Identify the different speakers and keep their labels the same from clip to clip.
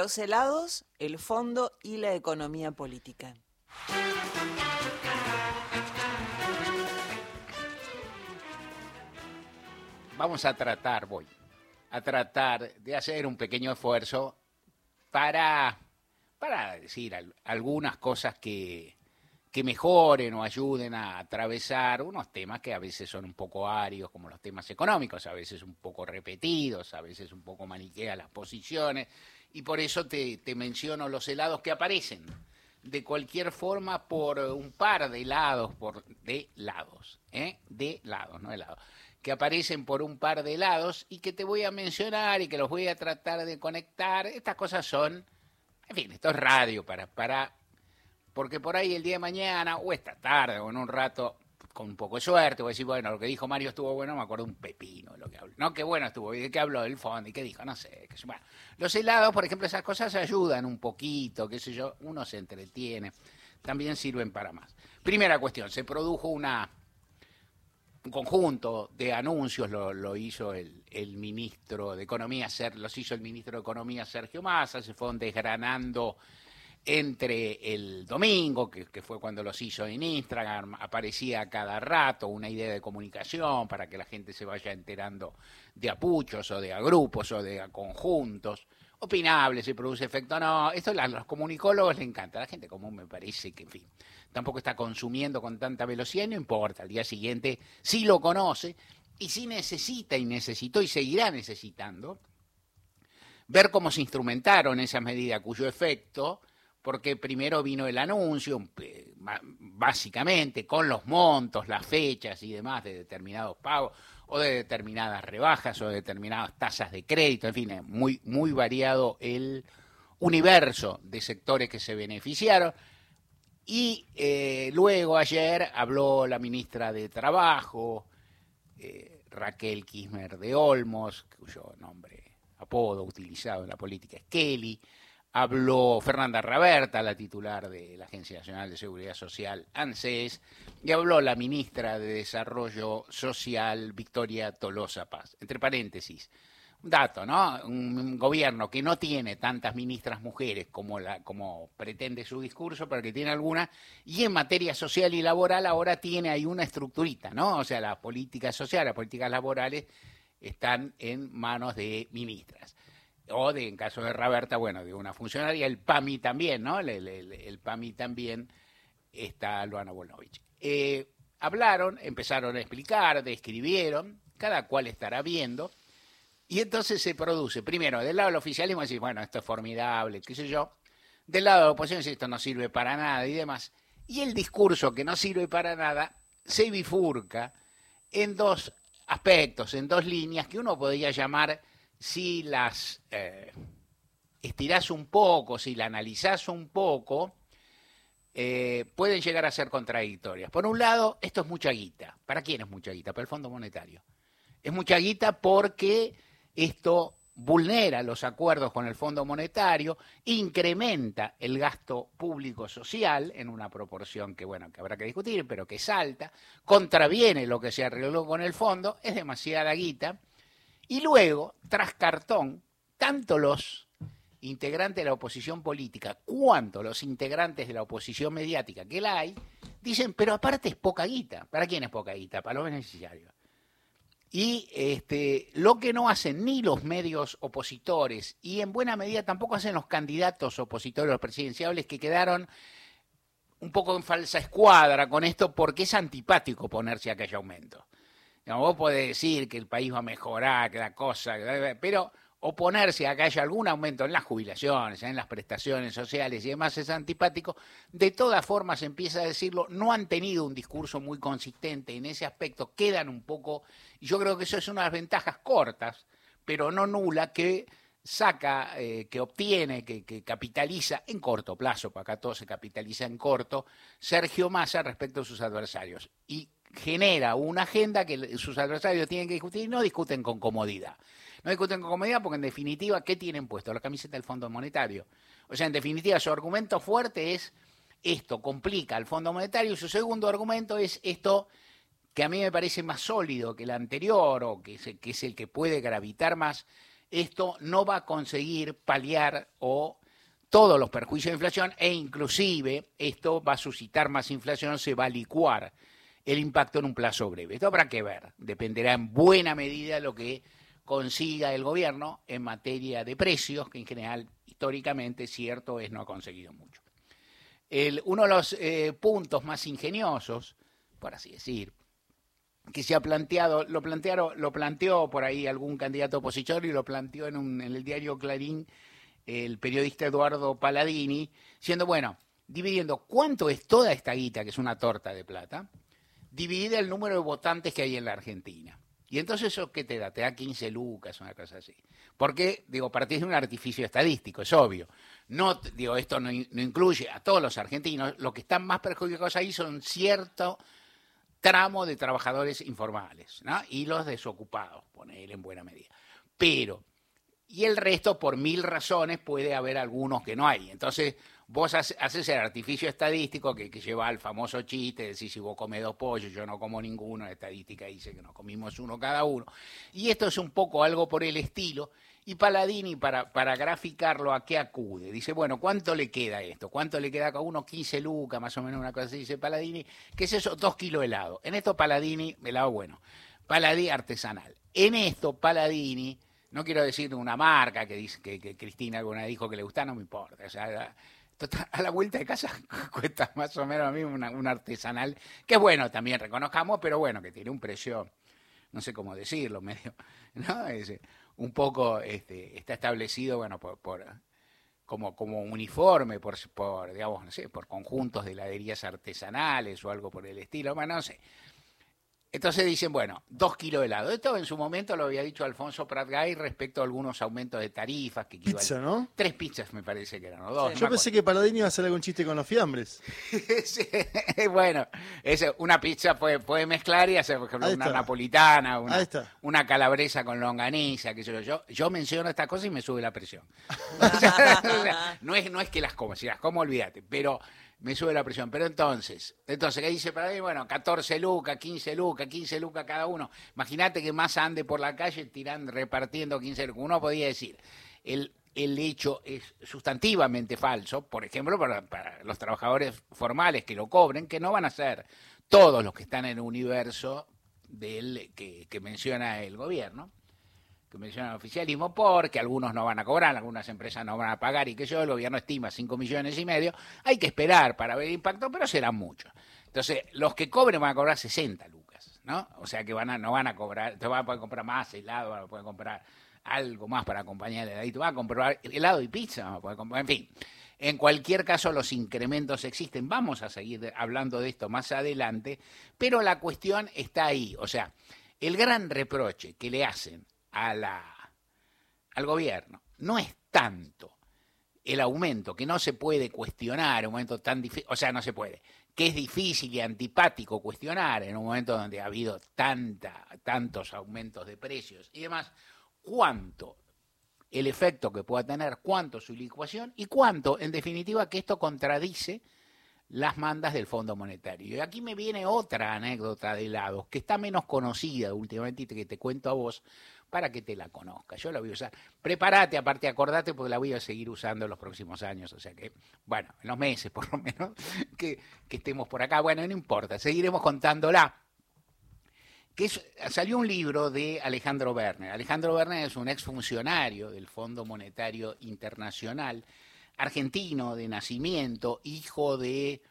Speaker 1: Los helados, el fondo y la economía política.
Speaker 2: Vamos a tratar, voy, a tratar de hacer un pequeño esfuerzo para, para decir algunas cosas que, que mejoren o ayuden a atravesar unos temas que a veces son un poco arios, como los temas económicos, a veces un poco repetidos, a veces un poco maniqueas las posiciones, y por eso te, te menciono los helados que aparecen de cualquier forma por un par de lados, por de lados, ¿eh? de lados, no helados, que aparecen por un par de lados y que te voy a mencionar y que los voy a tratar de conectar. Estas cosas son, en fin, esto es radio para, para porque por ahí el día de mañana, o esta tarde, o en un rato, con un poco de suerte, voy a decir, bueno, lo que dijo Mario estuvo bueno, me acuerdo un pepino de lo que habló. No, qué bueno estuvo, ¿y de qué habló? Del fondo, ¿y qué dijo? No sé. Qué bueno, los helados, por ejemplo, esas cosas ayudan un poquito, qué sé yo, uno se entretiene, también sirven para más. Primera cuestión, se produjo una un conjunto de anuncios, lo, lo hizo el, el, ministro de Economía, los hizo el ministro de Economía Sergio Massa, se fueron desgranando entre el domingo, que, fue cuando los hizo en Instagram, aparecía cada rato una idea de comunicación para que la gente se vaya enterando de apuchos o de agrupos o de conjuntos. Opinable, si produce efecto no. Esto a los comunicólogos les encanta. A la gente común me parece que, en fin, tampoco está consumiendo con tanta velocidad y no importa. Al día siguiente sí lo conoce y sí necesita y necesitó y seguirá necesitando ver cómo se instrumentaron esas medidas cuyo efecto porque primero vino el anuncio, básicamente con los montos, las fechas y demás de determinados pagos, o de determinadas rebajas, o de determinadas tasas de crédito, en fin, muy, muy variado el universo de sectores que se beneficiaron. Y eh, luego ayer habló la ministra de Trabajo, eh, Raquel Kismer de Olmos, cuyo nombre, apodo utilizado en la política es Kelly, habló Fernanda Raberta, la titular de la Agencia Nacional de Seguridad Social, ANSES, y habló la ministra de Desarrollo Social, Victoria Tolosa Paz. Entre paréntesis, un dato, ¿no? Un, gobierno que no tiene tantas ministras mujeres como, la, como pretende su discurso, pero que tiene algunas, y en materia social y laboral ahora tiene ahí una estructurita, ¿no? O sea, las políticas sociales, las políticas laborales están en manos de ministras o de, en caso de Raberta, bueno, de una funcionaria, el PAMI también, ¿no? El, PAMI también está Luana Volnovich. Eh, hablaron, empezaron a explicar, describieron, cada cual estará viendo, y entonces se produce, primero, del lado del oficialismo, decir, bueno, esto es formidable, qué sé yo, del lado de la oposición, esto no sirve para nada y demás, y el discurso que no sirve para nada se bifurca en dos aspectos, en dos líneas que uno podría llamar si las eh, estirás un poco, si la analizás un poco, eh, pueden llegar a ser contradictorias. Por un lado, esto es mucha guita. ¿Para quién es mucha guita? Para el Fondo Monetario. Es mucha guita porque esto vulnera los acuerdos con el Fondo Monetario, incrementa el gasto público social en una proporción que bueno, que habrá que discutir, pero que salta, contraviene lo que se arregló con el fondo, es demasiada guita y luego, tras cartón, tanto los integrantes de la oposición política cuanto los integrantes de la oposición mediática que la hay, dicen, pero aparte es poca guita. ¿Para quién es poca guita? Para los beneficiarios. Y este, lo que no hacen ni los medios opositores y en buena medida tampoco hacen los candidatos opositores, los presidenciables que quedaron un poco en falsa escuadra con esto porque es antipático ponerse a que aumento vos podés decir que el país va a mejorar, que la cosa, pero oponerse a que haya algún aumento en las jubilaciones, en las prestaciones sociales y demás es antipático. De todas formas, empieza a decirlo, no han tenido un discurso muy consistente en ese aspecto, quedan un poco, y yo creo que eso es una de las ventajas cortas, pero no nula, que saca, eh, que obtiene, que, que, capitaliza en corto plazo, porque acá todo se capitaliza en corto, Sergio Massa respecto a sus adversarios. Y genera una agenda que sus adversarios tienen que discutir y no discuten con comodidad. No discuten con comodidad porque en definitiva, ¿qué tienen puesto? La camiseta del Fondo Monetario. O sea, en definitiva, su argumento fuerte es esto complica al Fondo Monetario y su segundo argumento es esto que a mí me parece más sólido que el anterior o que es, que es el que puede gravitar más, esto no va a conseguir paliar o todos los perjuicios de inflación e inclusive esto va a suscitar más inflación, se va a licuar el impacto en un plazo breve. Esto habrá que ver, dependerá en buena medida lo que consiga el gobierno en materia de precios, que en general históricamente cierto es no ha conseguido mucho. uno de los eh, puntos más ingeniosos, por así decir, que se ha planteado, lo planteó por ahí algún candidato opositor y lo planteó en el diario Clarín el periodista Eduardo Paladini, siendo bueno, dividiendo cuánto es toda esta guita, que es una torta de plata, dividida el número de votantes que hay en la Argentina. Y entonces eso qué te da? Te da 15 lucas, una cosa así. Porque, digo, partís de un artificio estadístico, es obvio. No, digo, esto no, no incluye a todos los argentinos. Lo que están más perjudicados ahí son cierto tramo de trabajadores informales ¿no? y los desocupados, poner en buena medida. Pero, y el resto, por mil razones, puede haber algunos que no hay. Entonces, vos haces el artificio estadístico que, lleva al famoso chiste, decir si vos comes dos pollos, yo no como ninguno, la estadística dice que nos comimos uno cada uno. Y esto es un poco algo por el estilo. Y Paladini, para, para graficarlo, ¿a qué acude? Dice, bueno, ¿cuánto le queda esto? ¿Cuánto le queda a cada uno? 15 lucas, más o menos una cosa así. Dice Paladini, ¿qué es eso? Dos kilos de helado. En esto Paladini, helado bueno. Paladini artesanal. En esto Paladini, no quiero decir una marca que dice que, Cristina alguna dijo que le gusta, no me importa. O sea, a la vuelta de casa cuesta más o menos a mí un artesanal, que es bueno también, reconozcamos, pero bueno, que tiene un precio, no sé cómo decirlo, medio, ¿no? un poco este, está establecido, bueno, por, por como, como uniforme, por, por, digamos, no sé, por conjuntos de heladerías artesanales o algo por el estilo, bueno, no sé. Entonces dicen, bueno, dos kilos de helado. Esto en su momento lo había dicho Alfonso Pratgay respecto a algunos aumentos de tarifas. Que
Speaker 3: Pizza, ¿no?
Speaker 2: Tres pizzas me parece que eran, o dos.
Speaker 3: Yo pensé que Paladini iba a hacer algún chiste con los fiambres.
Speaker 2: bueno, una pizza puede, puede mezclar y hacer, por ejemplo, una napolitana, una, una, calabresa con longaniza, que yo, yo. Yo menciono estas cosas y me sube la presión. no, es, no es que las como, si las como, olvídate. Pero me sube la presión. Pero entonces, entonces, ¿qué dice para mí? Bueno, 14 lucas, 15 lucas, 15 lucas cada uno. Imagínate que más ande por la calle tirando, repartiendo 15 lucas. Uno podía decir, el, el hecho es sustantivamente falso, por ejemplo, para, los trabajadores formales que lo cobren, que no van a ser todos los que están en el universo del que menciona el gobierno que menciona el oficialismo, porque algunos no van a cobrar, algunas empresas no van a pagar y que yo, el gobierno estima 5 millones y medio, hay que esperar para ver el impacto, pero serán muchos. Entonces, los que cobren van a cobrar 60 lucas, ¿no? O sea que van a, no van a cobrar, te van a poder comprar más helado, van a poder comprar algo más para acompañar el heladito, van a comprar helado y pizza, en fin. En cualquier caso, los incrementos existen. Vamos a seguir hablando de esto más adelante, pero la cuestión está ahí. O sea, el gran reproche que le hacen a la, al gobierno no es tanto el aumento que no se puede cuestionar en un momento tan difícil, o sea, no se puede, que es difícil y antipático cuestionar en un momento donde ha habido tanta, tantos aumentos de precios y demás, cuánto el efecto que pueda tener, cuánto su licuación y cuánto, en definitiva, que esto contradice las mandas del Fondo Monetario. Y aquí me viene otra anécdota de helados, que está menos conocida últimamente y que te cuento a vos, para que te la conozcas. Yo la voy a usar. Prepárate, aparte acordate, porque la voy a seguir usando en los próximos años. O sea que, bueno, en los meses por lo menos que, estemos por acá. Bueno, no importa, seguiremos contándola. Que salió un libro de Alejandro Werner. Alejandro Werner es un exfuncionario del Fondo Monetario Internacional, argentino de nacimiento, hijo de...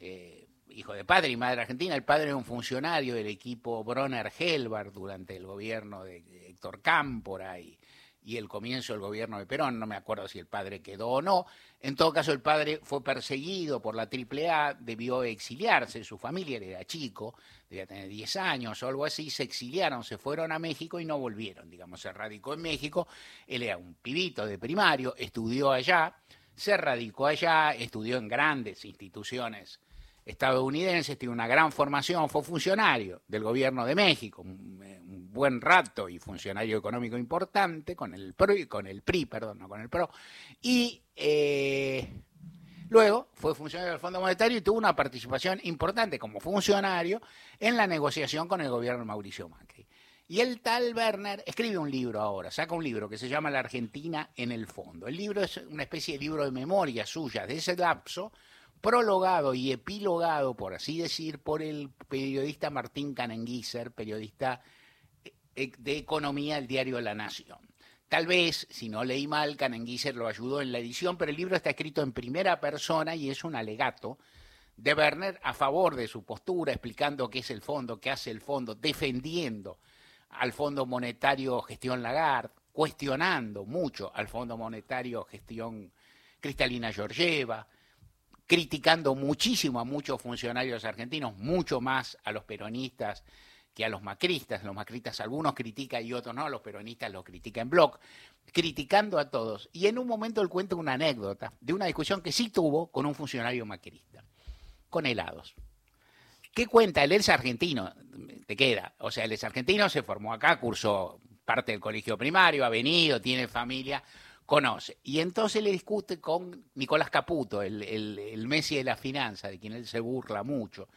Speaker 2: Eh, hijo de padre y madre argentina, el padre es un funcionario del equipo Bronner Helbart durante el gobierno de Héctor Cámpora y, y el comienzo del gobierno de Perón, no me acuerdo si el padre quedó o no. En todo caso, el padre fue perseguido por la AAA, debió exiliarse, su familia era chico, debía tener 10 años o algo así, se exiliaron, se fueron a México y no volvieron, digamos, se radicó en México, él era un pibito de primario, estudió allá, se radicó allá, estudió en grandes instituciones estadounidenses, tiene una gran formación, fue funcionario del gobierno de México, un, buen rato y funcionario económico importante con el PRI, con el PRI, perdón, no con el PRO, y eh, luego fue funcionario del Fondo Monetario y tuvo una participación importante como funcionario en la negociación con el gobierno de Mauricio Macri. Y el tal Werner escribe un libro ahora, saca un libro que se llama La Argentina en el fondo. El libro es una especie de libro de memoria suya de ese lapso, prologado y epilogado, por así decir, por el periodista Martín Canenguiser, periodista eh, de economía del diario La Nación. Tal vez, si no leí mal, Canenguiser lo ayudó en la edición, pero el libro está escrito en primera persona y es un alegato de Werner a favor de su postura, explicando qué es el fondo, qué hace el fondo, defendiendo al Fondo Monetario Gestión Lagarde, cuestionando mucho al Fondo Monetario Gestión Cristalina Georgieva, criticando muchísimo a muchos funcionarios argentinos, mucho más a los peronistas que a los macristas. Los macristas algunos critican y otros no, los peronistas los critican en bloc, criticando a todos. Y en un momento él cuenta una anécdota de una discusión que sí tuvo con un funcionario macrista, con helados. ¿Qué cuenta? Él es argentino, te queda. O sea, él es argentino, se formó acá, cursó parte del colegio primario, ha venido, tiene familia, conoce. Y entonces le discute con Nicolás Caputo, el, el, Messi de la finanza, de quien él se burla mucho.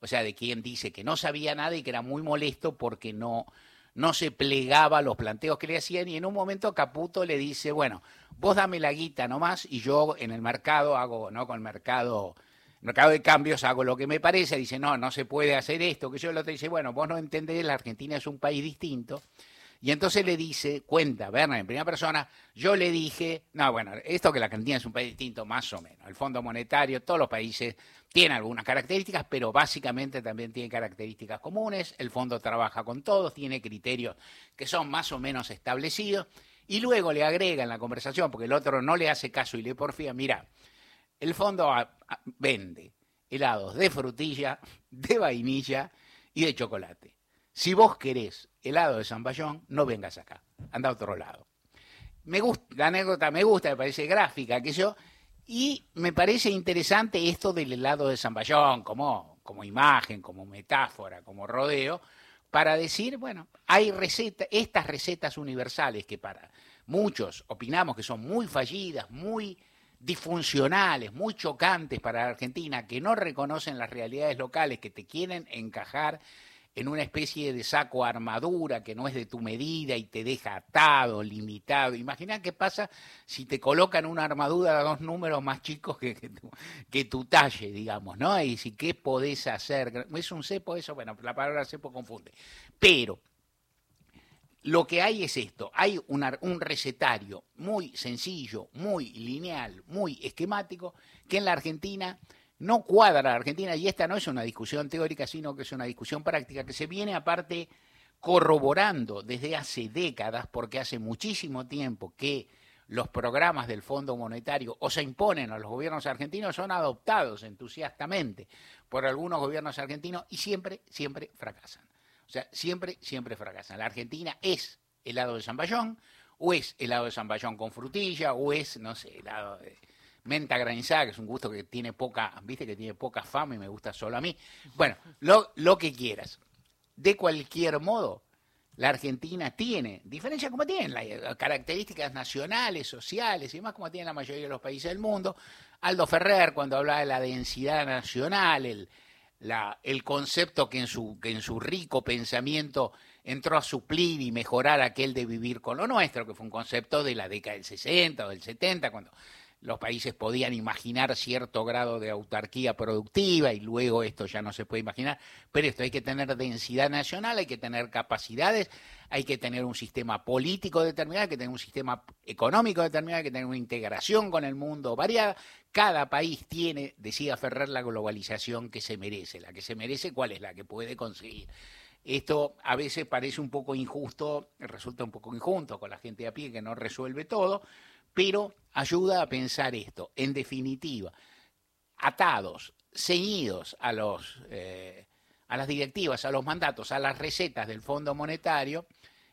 Speaker 2: O sea, de quien dice que no sabía nada y que era muy molesto porque no, no se plegaba a los planteos que le hacían. Y en un momento Caputo le dice, bueno, vos dame la guita nomás y yo en el mercado hago, ¿no? Con el mercado mercado de cambios hago lo que me parece, dice, no, no se puede hacer esto, que yo el otro dice, bueno, vos no entendés, la Argentina es un país distinto. Y entonces le dice, cuenta, Berna, en primera persona, yo le dije, no, bueno, esto que la Argentina es un país distinto, más o menos. El Fondo Monetario, todos los países tienen algunas características, pero básicamente también tienen características comunes. El fondo trabaja con todos, tiene criterios que son más o menos establecidos. Y luego le agrega en la conversación, porque el otro no le hace caso y le porfía, mira, el fondo vende helados de frutilla, de vainilla y de chocolate. Si vos querés helado de zamballón, no vengas acá, anda a otro lado. Me gusta, la anécdota me gusta, me parece gráfica, que yo, y me parece interesante esto del helado de zamballón como, como imagen, como metáfora, como rodeo, para decir, bueno, hay recetas, estas recetas universales que para muchos opinamos que son muy fallidas, muy disfuncionales, muy chocantes para la Argentina, que no reconocen las realidades locales, que te quieren encajar en una especie de saco armadura que no es de tu medida y te deja atado, limitado. Imagina qué pasa si te colocan una armadura de dos números más chicos que, que, tu, talle, digamos, ¿no? Y si qué podés hacer. ¿Es un cepo eso? Bueno, la palabra cepo confunde. Pero lo que hay es esto, hay un recetario muy sencillo, muy lineal, muy esquemático, que en la Argentina no cuadra la Argentina, y esta no es una discusión teórica, sino que es una discusión práctica, que se viene aparte corroborando desde hace décadas, porque hace muchísimo tiempo que los programas del Fondo Monetario o se imponen a los gobiernos argentinos, son adoptados entusiastamente por algunos gobiernos argentinos y siempre, siempre fracasan. O sea, siempre, siempre fracasan. La Argentina es helado de zamballón, o es helado de zamballón con frutilla, o es, no sé, helado de menta granizada, que es un gusto que tiene poca, viste que tiene poca fama y me gusta solo a mí. Bueno, lo, que quieras. De cualquier modo, la Argentina tiene, diferencia como tienen, las características nacionales, sociales y demás como tienen la mayoría de los países del mundo. Aldo Ferrer, cuando hablaba de la densidad nacional, el, el concepto que en, su, que en su rico pensamiento entró a suplir y mejorar aquel de vivir con lo nuestro, que fue un concepto de la década del 60 o del 70, cuando los países podían imaginar cierto grado de autarquía productiva y luego esto ya no se puede imaginar, pero esto hay que tener densidad nacional, hay que tener capacidades, hay que tener un sistema político determinado, hay que tener un sistema económico determinado, hay que tener una integración con el mundo variada. Cada país tiene, decía Ferrer, la globalización que se merece. La que se merece, ¿cuál es la que puede conseguir? Esto a veces parece un poco injusto, resulta un poco injusto con la gente a pie que no resuelve todo, pero ayuda a pensar esto. En definitiva, atados, ceñidos a, los, eh, a las directivas, a los mandatos, a las recetas del Fondo Monetario,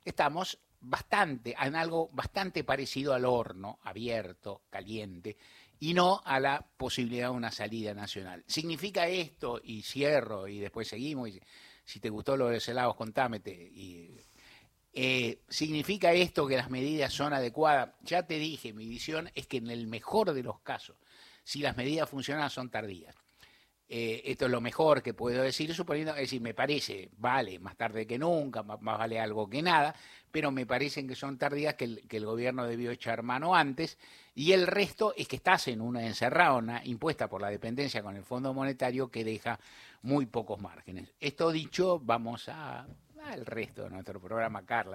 Speaker 2: estamos bastante, en algo bastante parecido al horno, abierto, caliente, y no a la posibilidad de una salida nacional. ¿Significa esto, y cierro, y después seguimos, y si te gustó lo de helados, contámete, y eh, ¿Significa esto que las medidas son adecuadas? Ya te dije, mi visión es que en el mejor de los casos, si las medidas funcionan, son tardías. Eh, esto es lo mejor que puedo decir, suponiendo, es decir, me parece, vale, más tarde que nunca, más, vale algo que nada, pero me parecen que son tardías que el, que el gobierno debió echar mano antes, y el resto es que estás en una encerrada, una impuesta por la dependencia con el Fondo Monetario que deja muy pocos márgenes. Esto dicho, vamos a al resto de nuestro programa, Carla.